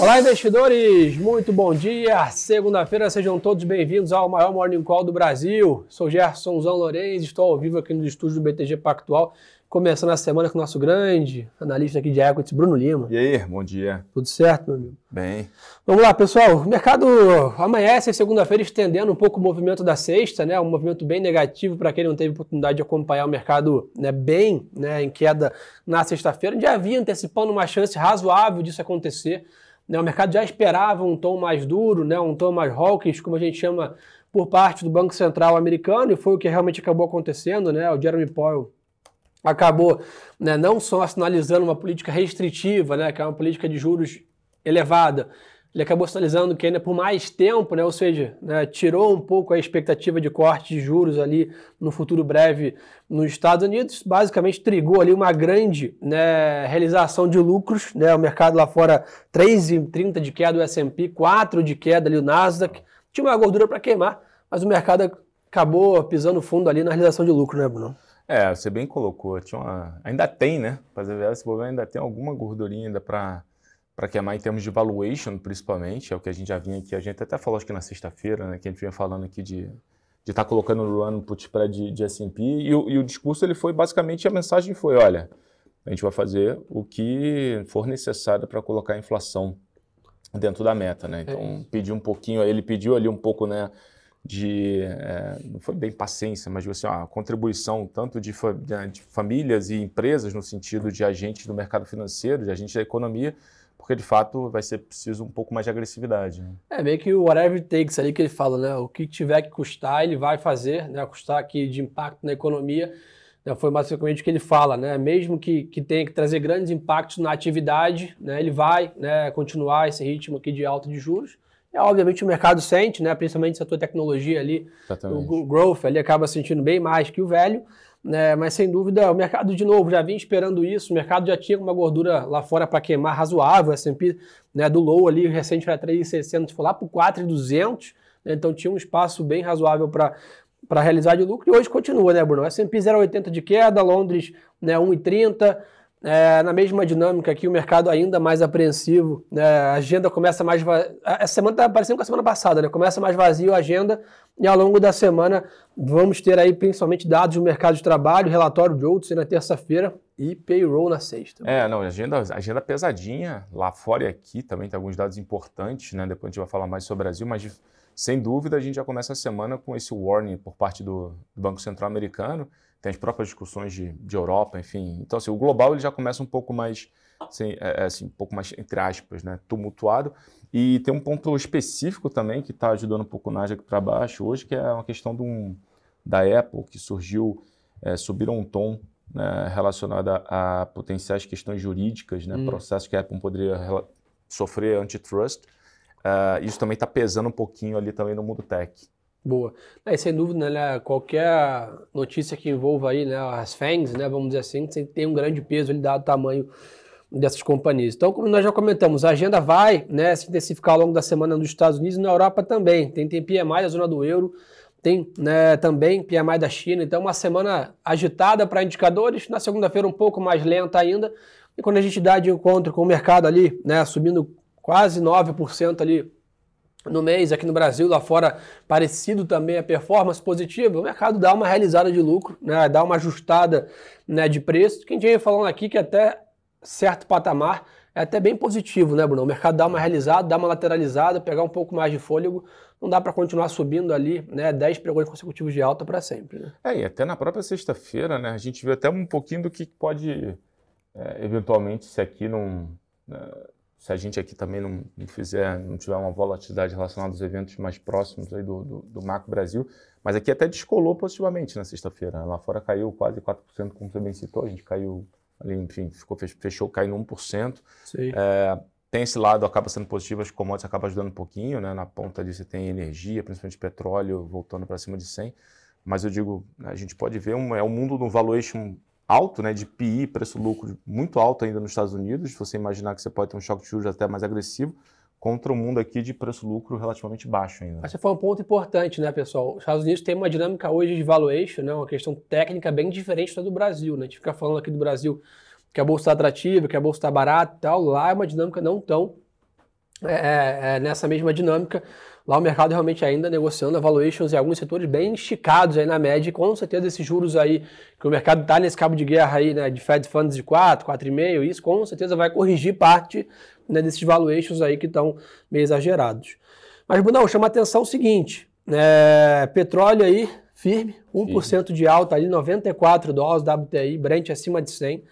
Olá, investidores! Muito bom dia! Segunda-feira, sejam todos bem-vindos ao maior Morning Call do Brasil. Sou Gerson Zão Lourenço, estou ao vivo aqui nos estúdios do BTG Pactual, começando a semana com o nosso grande analista aqui de equities, Bruno Lima. E aí, bom dia. Tudo certo, meu amigo? Bem. Vamos lá, pessoal. O mercado amanhece segunda-feira estendendo um pouco o movimento da sexta, né? Um movimento bem negativo para quem não teve oportunidade de acompanhar o mercado né, bem né, em queda na sexta-feira. Já havia antecipando uma chance razoável disso acontecer. Né, o mercado já esperava um tom mais duro, né, um tom mais hawkish, como a gente chama, por parte do Banco Central americano, e foi o que realmente acabou acontecendo. Né, o Jeremy Powell acabou né, não só sinalizando uma política restritiva, né, que é uma política de juros elevada, ele acabou sinalizando que ainda por mais tempo, né, ou seja, né, tirou um pouco a expectativa de corte de juros ali no futuro breve nos Estados Unidos, basicamente trigou ali uma grande né, realização de lucros, né, o mercado lá fora 3,30 de queda do S&P, 4 de queda ali o Nasdaq, tinha uma gordura para queimar, mas o mercado acabou pisando fundo ali na realização de lucro, né, Bruno? É, você bem colocou, tinha uma... ainda tem, né, fazer esse problema ainda tem alguma gordurinha ainda para para queimar em termos de valuation, principalmente, é o que a gente já vinha aqui, a gente até falou acho que na sexta-feira, né, que a gente vinha falando aqui de de estar tá colocando no run put spread de, de S&P e, o, e o discurso ele foi basicamente a mensagem foi, olha, a gente vai fazer o que for necessário para colocar a inflação dentro da meta, né? Então é pediu um pouquinho, ele pediu ali um pouco, né, de é, não foi bem paciência, mas assim, a contribuição tanto de, fa de famílias e empresas no sentido de agentes do mercado financeiro, de agentes da economia porque de fato vai ser preciso um pouco mais de agressividade. Né? É meio que o whatever it takes ali que ele fala, né? O que tiver que custar, ele vai fazer, né? Custar aqui de impacto na economia. Né? Foi basicamente o que ele fala, né? Mesmo que, que tenha que trazer grandes impactos na atividade, né? Ele vai né, continuar esse ritmo aqui de alta de juros. E, obviamente o mercado sente, né? Principalmente se a tua tecnologia ali, Exatamente. o growth ali acaba sentindo bem mais que o velho. Né, mas sem dúvida, o mercado, de novo, já vinha esperando isso. O mercado já tinha uma gordura lá fora para queimar razoável. SP né, do low ali, recente era 3,600, foi lá para 4,200. Né, então tinha um espaço bem razoável para para realizar de lucro e hoje continua, né, Bruno? S&P 0,80 de queda, Londres né, 1,30, é, na mesma dinâmica aqui, o mercado ainda mais apreensivo, né? a agenda começa mais. Va... Essa semana está parecendo com a semana passada, né? começa mais vazio a agenda, e ao longo da semana vamos ter aí principalmente dados do mercado de trabalho, relatório de outros na terça-feira e payroll na sexta. É, não, agenda, agenda pesadinha, lá fora e aqui também tem alguns dados importantes, né? Depois a gente vai falar mais sobre o Brasil, mas sem dúvida a gente já começa a semana com esse warning por parte do Banco Central Americano tem as próprias discussões de, de Europa, enfim. Então, assim, o global ele já começa um pouco mais, assim, é, assim, um pouco mais, entre aspas, né, tumultuado. E tem um ponto específico também que está ajudando um pouco o Nasdaq para baixo hoje, que é uma questão um, da Apple, que surgiu, é, subiram um tom né, relacionado a, a, potenciais questões jurídicas, né, hum. processos que a Apple poderia sofrer antitrust. Uh, isso também está pesando um pouquinho ali também no mundo tech. Boa. É, sem dúvida, né, qualquer notícia que envolva aí, né, as FANGs, né, vamos dizer assim, tem um grande peso ali dado o tamanho dessas companhias. Então, como nós já comentamos, a agenda vai né, se intensificar ao longo da semana nos Estados Unidos e na Europa também. Tem, tem PMI da zona do euro, tem né, também PMI da China. Então, uma semana agitada para indicadores, na segunda-feira um pouco mais lenta ainda. E quando a gente dá de encontro com o mercado ali, né, subindo quase 9% ali no mês aqui no Brasil, lá fora, parecido também a performance positiva, o mercado dá uma realizada de lucro, né, dá uma ajustada né, de preço. Quem tinha falando aqui que até certo patamar é até bem positivo, né, Bruno? O mercado dá uma realizada, dá uma lateralizada, pegar um pouco mais de fôlego, não dá para continuar subindo ali, né, 10 pregões consecutivos de alta para sempre. Né? É, e até na própria sexta-feira, né, a gente viu até um pouquinho do que pode, é, eventualmente, se aqui não. Né, se a gente aqui também não, não, fizer, não tiver uma volatilidade relacionada aos eventos mais próximos aí do, do, do Macro Brasil, mas aqui até descolou positivamente na sexta-feira. Lá fora caiu quase 4%, como você bem citou, a gente caiu ali, enfim, ficou, fechou caindo 1%. Sim. É, tem esse lado, acaba sendo positivo, as commodities acabam ajudando um pouquinho, né? Na ponta ali você tem energia, principalmente petróleo, voltando para cima de 100. Mas eu digo, a gente pode ver, um, é o um mundo do valuation alto, né, de PI, preço-lucro muito alto ainda nos Estados Unidos, você imaginar que você pode ter um choque de juros até mais agressivo, contra o mundo aqui de preço-lucro relativamente baixo ainda. Esse foi um ponto importante, né, pessoal? Os Estados Unidos tem uma dinâmica hoje de valuation, né, uma questão técnica bem diferente da do Brasil, né? A gente fica falando aqui do Brasil que a bolsa está atrativa, que a bolsa está barata e tal, lá é uma dinâmica não tão é, é, é, nessa mesma dinâmica. Lá o mercado realmente ainda negociando valuations em alguns setores bem esticados aí na média, e com certeza esses juros aí, que o mercado está nesse cabo de guerra aí, né, de Fed Funds de 4, 4,5, isso com certeza vai corrigir parte né, desses valuations aí que estão meio exagerados. Mas, Brunão, chama atenção o seguinte, é, petróleo aí firme, 1% Sim. de alta ali, 94 dólares WTI, Brent acima de 100,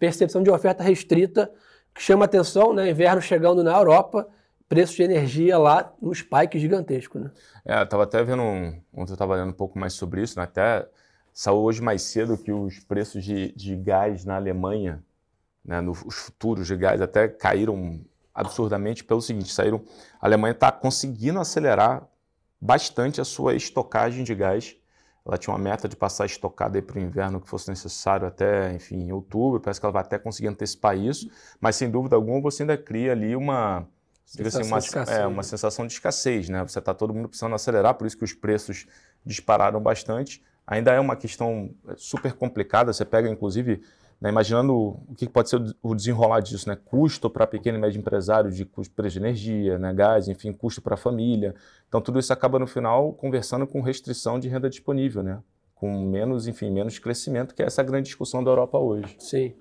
percepção de oferta restrita, que chama atenção, né, inverno chegando na Europa, preço de energia lá um spike gigantesco, né? É, eu tava até vendo, um, ontem eu estava lendo um pouco mais sobre isso, né? até saiu hoje mais cedo que os preços de, de gás na Alemanha, né, no, os futuros de gás até caíram absurdamente pelo seguinte, saíram, a Alemanha está conseguindo acelerar bastante a sua estocagem de gás, ela tinha uma meta de passar estocada para o inverno que fosse necessário até, enfim, outubro. Parece que ela vai até conseguir antecipar isso, mas sem dúvida alguma você ainda cria ali uma, sensação, assim, uma, escassez. É, uma sensação de escassez, né? Você está todo mundo precisando acelerar, por isso que os preços dispararam bastante. Ainda é uma questão é, super complicada. Você pega, inclusive, né, imaginando o que pode ser o desenrolar disso, né? Custo para pequeno e médio empresário de custo preço de energia, né? gás, enfim, custo para a família. Então tudo isso acaba no final conversando com restrição de renda disponível, né? Com menos, enfim, menos crescimento, que é essa grande discussão da Europa hoje. Sim.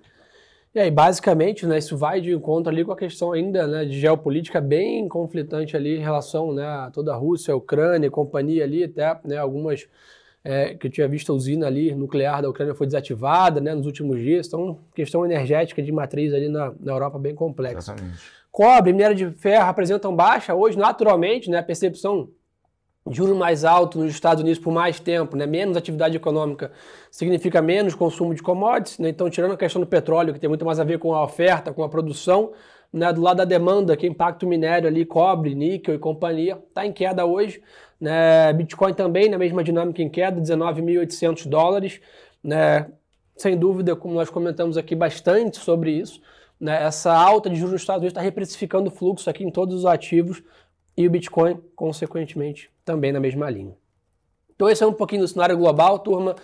E aí, basicamente, né, isso vai de encontro ali com a questão ainda né, de geopolítica bem conflitante ali em relação né, a toda a Rússia, a Ucrânia, companhia ali, até né, algumas é, que eu tinha visto a usina ali nuclear da Ucrânia foi desativada né, nos últimos dias. Então, questão energética de matriz ali na, na Europa bem complexa. Exatamente. Cobre, minério de ferro apresentam baixa hoje, naturalmente, né, a percepção juros mais altos nos Estados Unidos por mais tempo, né, menos atividade econômica, significa menos consumo de commodities. Né, então, tirando a questão do petróleo, que tem muito mais a ver com a oferta, com a produção, né, do lado da demanda, que impacta o minério ali, cobre, níquel e companhia, está em queda hoje. Né, Bitcoin também na mesma dinâmica em queda, 19.800 dólares. Né, sem dúvida, como nós comentamos aqui bastante sobre isso, né, essa alta de juros nos Estados Unidos está reprecificando o fluxo aqui em todos os ativos e o Bitcoin, consequentemente, também na mesma linha. Então esse é um pouquinho do cenário global, turma.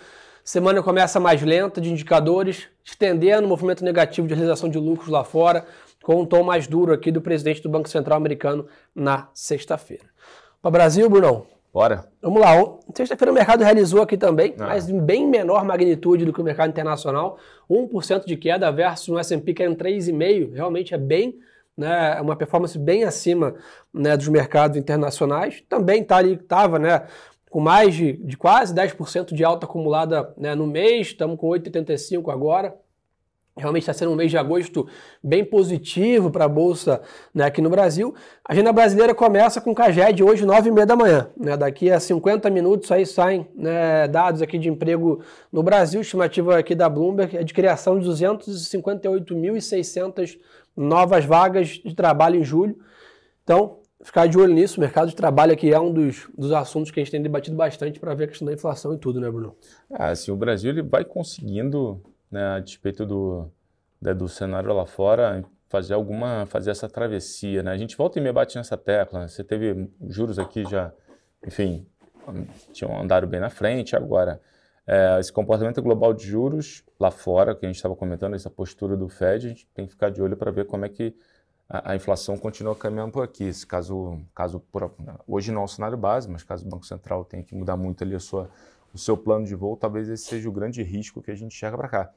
Semana começa mais lenta de indicadores, estendendo o movimento negativo de realização de lucros lá fora, com um tom mais duro aqui do presidente do Banco Central americano na sexta-feira. Para o Brasil, Brunão? Bora. Vamos lá. Sexta-feira o mercado realizou aqui também, ah. mas em bem menor magnitude do que o mercado internacional. 1% de queda versus um S&P que era em 3,5%. Realmente é bem né, uma performance bem acima né, dos mercados internacionais. Também tá ali, estava né, com mais de, de quase 10% de alta acumulada né, no mês, estamos com 8,85 agora. Realmente está sendo um mês de agosto bem positivo para a Bolsa né, aqui no Brasil. A agenda brasileira começa com o CAGED hoje, 9h30 da manhã. Né? Daqui a 50 minutos aí saem né, dados aqui de emprego no Brasil. Estimativa aqui da Bloomberg é de criação de 258.600 novas vagas de trabalho em julho. Então, ficar de olho nisso. O mercado de trabalho aqui é um dos, dos assuntos que a gente tem debatido bastante para ver a questão da inflação e tudo, né, Bruno? É, assim, o Brasil ele vai conseguindo, né, a despeito do, do cenário lá fora, fazer alguma, fazer essa travessia, né? A gente volta e meia bate nessa tecla. Né? Você teve juros aqui já, enfim, tinham andado bem na frente. Agora, é, esse comportamento global de juros lá fora, que a gente estava comentando, essa postura do Fed, a gente tem que ficar de olho para ver como é que a, a, inflação continua caminhando por aqui. Se caso, caso por, hoje não é o cenário base, mas caso o Banco Central tenha que mudar muito ali sua, o seu plano de voo, talvez esse seja o grande risco que a gente enxerga para cá.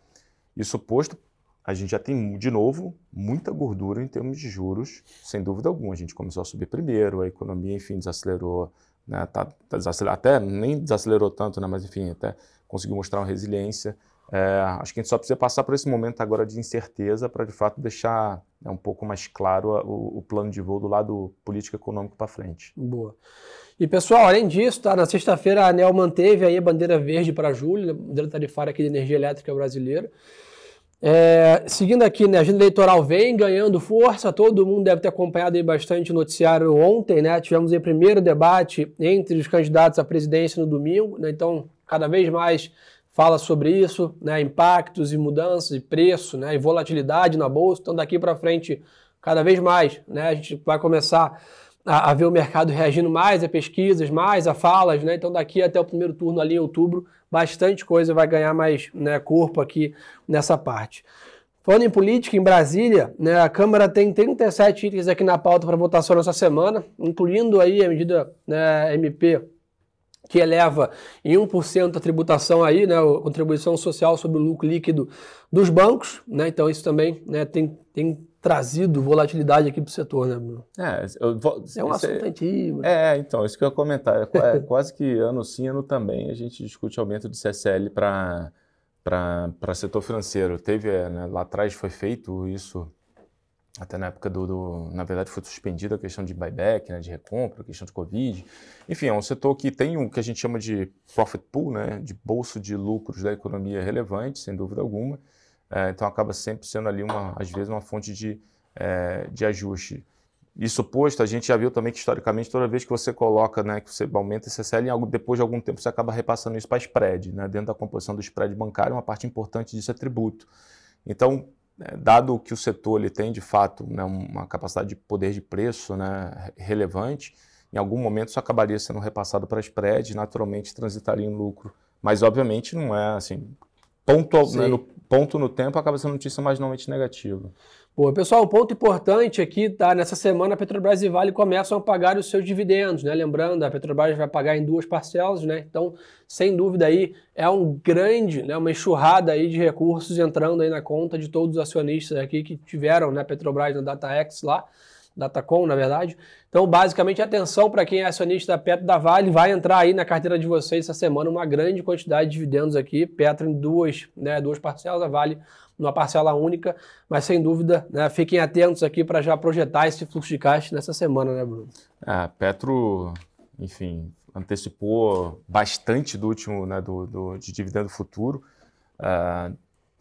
Isso posto, a gente já tem, de novo, muita gordura em termos de juros, sem dúvida alguma. A gente começou a subir primeiro, a economia, enfim, desacelerou, né, tá, tá até nem desacelerou tanto, né, mas enfim, até conseguiu mostrar uma resiliência. É, acho que a gente só precisa passar por esse momento agora de incerteza para, de fato, deixar né, um pouco mais claro o, o, plano de voo do lado político econômico para frente. Boa. E, pessoal, além disso, tá, na sexta-feira a ANEL manteve aí a bandeira verde para julho, a bandeira tarifária aqui de energia elétrica brasileira. É, seguindo aqui, né, a agenda eleitoral vem ganhando força, todo mundo deve ter acompanhado aí bastante o noticiário ontem, né? Tivemos o primeiro debate entre os candidatos à presidência no domingo, né? Então, cada vez mais fala sobre isso, né, impactos e mudanças de preço, né, e volatilidade na bolsa. Então daqui para frente, cada vez mais, né, a gente vai começar a, a, ver o mercado reagindo mais a pesquisas, mais a falas, né? Então daqui até o primeiro turno ali em outubro, bastante coisa vai ganhar mais né, corpo aqui nessa parte. Falando em política, em Brasília, né, a Câmara tem 37 itens aqui na pauta para votação nessa semana, incluindo aí a medida né, MP que eleva em 1% a tributação aí, né, a contribuição social sobre o lucro líquido dos bancos, né, então isso também né, tem, tem trazido volatilidade aqui para o setor, né, Bruno? É, eu, é um assunto é, antigo. É, então, isso que eu ia comentar, é, é quase que ano sim, ano também, a gente discute aumento de CSL para para setor financeiro. Teve, é, né, lá atrás foi feito isso até na época do, do, na verdade foi suspendida a questão de buyback, né, de recompra, questão de covid. Enfim, é um setor que tem o que a gente chama de profit pool, né, de bolso de lucros da economia relevante, sem dúvida alguma. É, então acaba sempre sendo ali uma, às vezes, uma fonte de, é, de ajuste. Isso posto, a gente já viu também que historicamente toda vez que você coloca, né, que você aumenta esse CSL, depois de algum tempo você acaba repassando isso para spread, né, dentro da composição do spread bancário, uma parte importante disso é tributo. Então, dado que o setor ele tem de fato né, uma capacidade de poder de preço né, relevante, em algum momento isso acabaria sendo repassado para spread, naturalmente transitaria em lucro. Mas obviamente não é assim, ponto, né, no, ponto no tempo acaba sendo notícia marginalmente negativa. Boa, pessoal, um ponto importante aqui, tá? Nessa semana a Petrobras e Vale começam a pagar os seus dividendos, né? Lembrando, a Petrobras vai pagar em duas parcelas, né? Então, sem dúvida aí, é um grande, né, uma enxurrada aí de recursos entrando aí na conta de todos os acionistas aqui que tiveram, né, Petrobras na DataX lá, Datacom, na verdade. Então, basicamente, atenção para quem é acionista da Petro da Vale, vai entrar aí na carteira de vocês essa semana uma grande quantidade de dividendos aqui, Petro em duas, né, duas parcelas, a Vale numa parcela única, mas sem dúvida, né, fiquem atentos aqui para já projetar esse fluxo de caixa nessa semana, né, Bruno? É, Petro, enfim, antecipou bastante do último, né, do, do de dividendo futuro. Uh,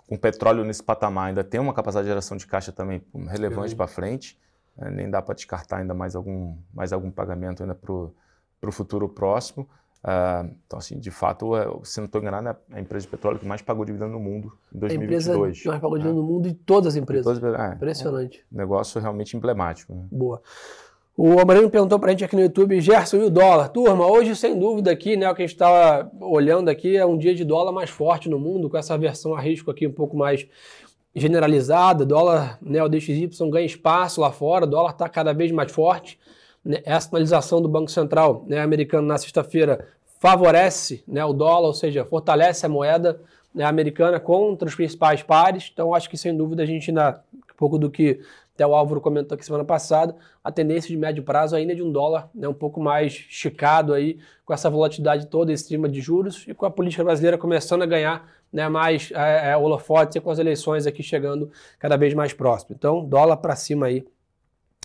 com petróleo nesse patamar ainda tem uma capacidade de geração de caixa também relevante para frente. Uh, nem dá para descartar ainda mais algum, mais algum pagamento ainda para o futuro próximo. Uh, então, assim, de fato, é, se não estou enganado, é a empresa de petróleo que mais pagou dividendo no mundo em 2022. A empresa que mais pagou dividendo no mundo de todas as empresas. Todas, é, Impressionante. É um negócio realmente emblemático. Né? Boa. O Amarino perguntou para a gente aqui no YouTube, Gerson, e o dólar? Turma, hoje, sem dúvida aqui, né, o que a gente estava olhando aqui é um dia de dólar mais forte no mundo, com essa versão a risco aqui um pouco mais generalizada. Dólar, né, o DXY ganha espaço lá fora, o dólar está cada vez mais forte. Né, essa sinalização do Banco Central né, americano na sexta-feira favorece né, o dólar, ou seja, fortalece a moeda né, americana contra os principais pares. Então, acho que sem dúvida a gente ainda, um pouco do que até o Álvaro comentou aqui semana passada, a tendência de médio prazo ainda é de um dólar né, um pouco mais esticado aí, com essa volatilidade toda em cima de juros e com a política brasileira começando a ganhar né, mais é, é, holofotes e com as eleições aqui chegando cada vez mais próximo. Então, dólar para cima aí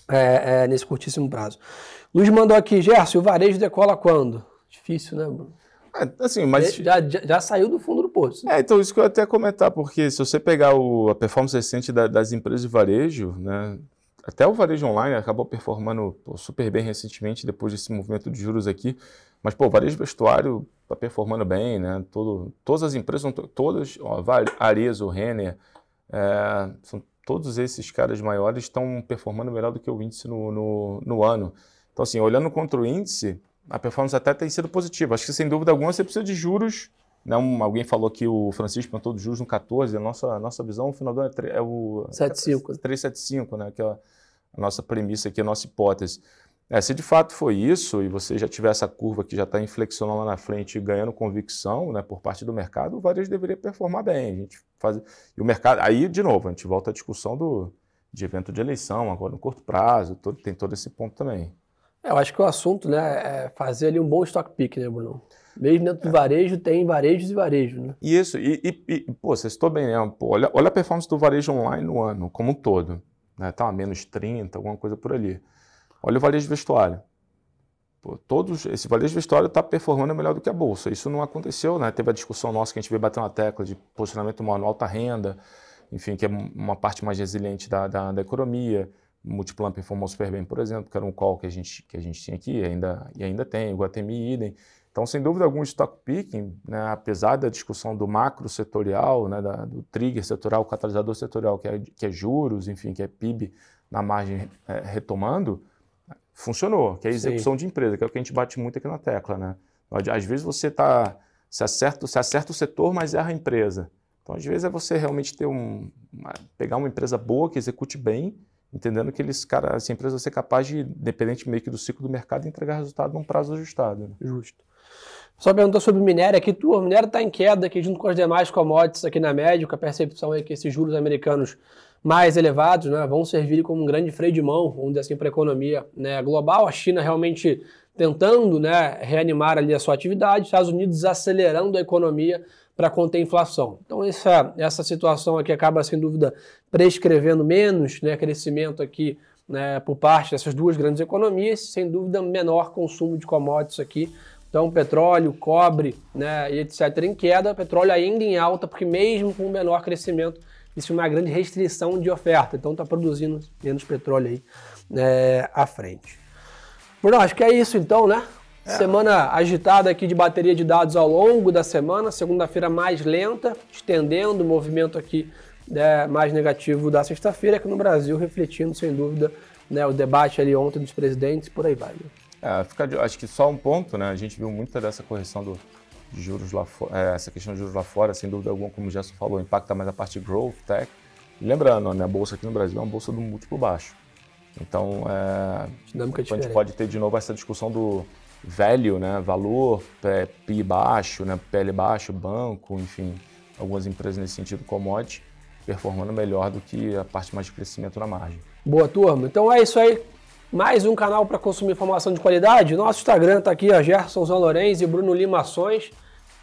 é, é, nesse curtíssimo prazo. Luiz mandou aqui, Gerson, o varejo decola quando? Difícil, né, Bruno? É, assim, mas... Já, já, já, saiu do fundo do poço. É, então isso que eu ia até comentar, porque se você pegar o, a performance recente da, das empresas de varejo, né, até o varejo online acabou performando pô, super bem recentemente, depois desse movimento de juros aqui, mas pô, varejo vestuário está performando bem, né, Todo, todas as empresas, todas, ó, Arezzo, Renner, é, são, todos esses caras maiores estão performando melhor do que o índice no, no, no ano. Então assim, olhando contra o índice, a performance até tem sido positiva. Acho que sem dúvida alguma você precisa de juros. Né? Um, alguém falou que o Francisco plantou de juros no 14, a nossa, a nossa visão no final do ano é, é o 75. 375, né? que é a, a nossa premissa aqui, a nossa hipótese. É, se de fato foi isso, e você já tiver essa curva que já está inflexionando lá na frente e ganhando convicção né, por parte do mercado, o varejo deveria performar bem. A gente faz... E o mercado. Aí, de novo, a gente volta à discussão do, de evento de eleição, agora no curto prazo, todo, tem todo esse ponto também. É, eu acho que o assunto né, é fazer ali um bom stock pick, né, Bruno? Mesmo dentro do varejo, tem varejos e varejos, né? Isso, e, e, e pô, você estou bem, né? Pô, olha, olha a performance do varejo online no ano, como um todo. Né? Tá, menos 30, alguma coisa por ali. Olha o varejo vestuário. Pô, todos, esse varejo vestuário está performando melhor do que a bolsa. Isso não aconteceu, né? Teve a discussão nossa que a gente veio bater na tecla de posicionamento manual alta renda, enfim, que é uma parte mais resiliente da, da, da economia. Multiplan performou super bem, por exemplo, que era um call que a gente, que a gente tinha aqui ainda, e ainda tem, o Guatemi idem. Então, sem dúvida algum, stock picking, né, apesar da discussão do macro setorial, né, da, do trigger setorial, catalisador setorial, que é, que é juros, enfim, que é PIB na margem é, retomando, funcionou, que é a execução Sim. de empresa, que é o que a gente bate muito aqui na tecla. Né? Às vezes você está, se acerta, se acerta o setor, mas erra a empresa. Então, às vezes, é você realmente ter um, uma, pegar uma empresa boa que execute bem, entendendo que eles, cara, essa empresa vai ser capaz de, independente meio que do ciclo do mercado, entregar resultado num prazo ajustado. Né? Justo. Só perguntou sobre minério aqui, tu, o minério está em queda aqui junto com as demais commodities aqui na média, com a percepção é que esses juros americanos mais elevados né, vão servir como um grande freio de mão, vamos dizer assim, para a economia né, global. A China realmente tentando né, reanimar ali a sua atividade, Estados Unidos acelerando a economia para conter a inflação. Então essa, essa situação aqui acaba, sem dúvida, prescrevendo menos né, crescimento aqui né, por parte dessas duas grandes economias, sem dúvida menor consumo de commodities aqui. Então petróleo, cobre né, e etc. em queda, petróleo ainda em alta, porque mesmo com menor crescimento, existe uma grande restrição de oferta. Então está produzindo menos petróleo aí né, à frente. Bruno, acho que é isso então, né? É. Semana agitada aqui de bateria de dados ao longo da semana, segunda-feira mais lenta, estendendo o movimento aqui né, mais negativo da sexta-feira aqui no Brasil, refletindo sem dúvida né, o debate ali ontem dos presidentes, por aí vai. Né? É, fica, acho que só um ponto, né? A gente viu muita dessa correção do, juros lá fora, é, essa questão de juros lá fora, sem dúvida alguma, como o Gerson falou, impacta mais a parte growth, tech. lembrando, né, a bolsa aqui no Brasil é uma bolsa do múltiplo baixo. Então, é, a gente pode ter de novo essa discussão do velho, né, valor, PI baixo, né, PL baixo, banco, enfim, algumas empresas nesse sentido commodity performando melhor do que a parte mais de crescimento na margem. Boa turma. Então é isso aí. Mais um canal para consumir informação de qualidade. Nosso Instagram está aqui, a Gerson Zão e Bruno Lima Ações.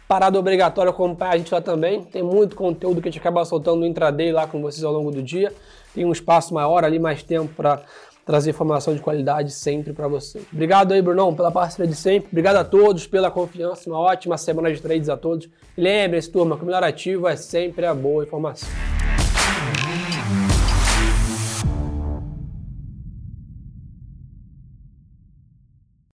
Parada obrigatória acompanhar a gente lá também. Tem muito conteúdo que a gente acaba soltando no intraday lá com vocês ao longo do dia. Tem um espaço maior ali, mais tempo para trazer informação de qualidade sempre para vocês. Obrigado aí, Brunão, pela parceria de sempre. Obrigado a todos pela confiança. Uma ótima semana de trades a todos. E lembre-se, turma, que o melhor ativo é sempre a boa informação.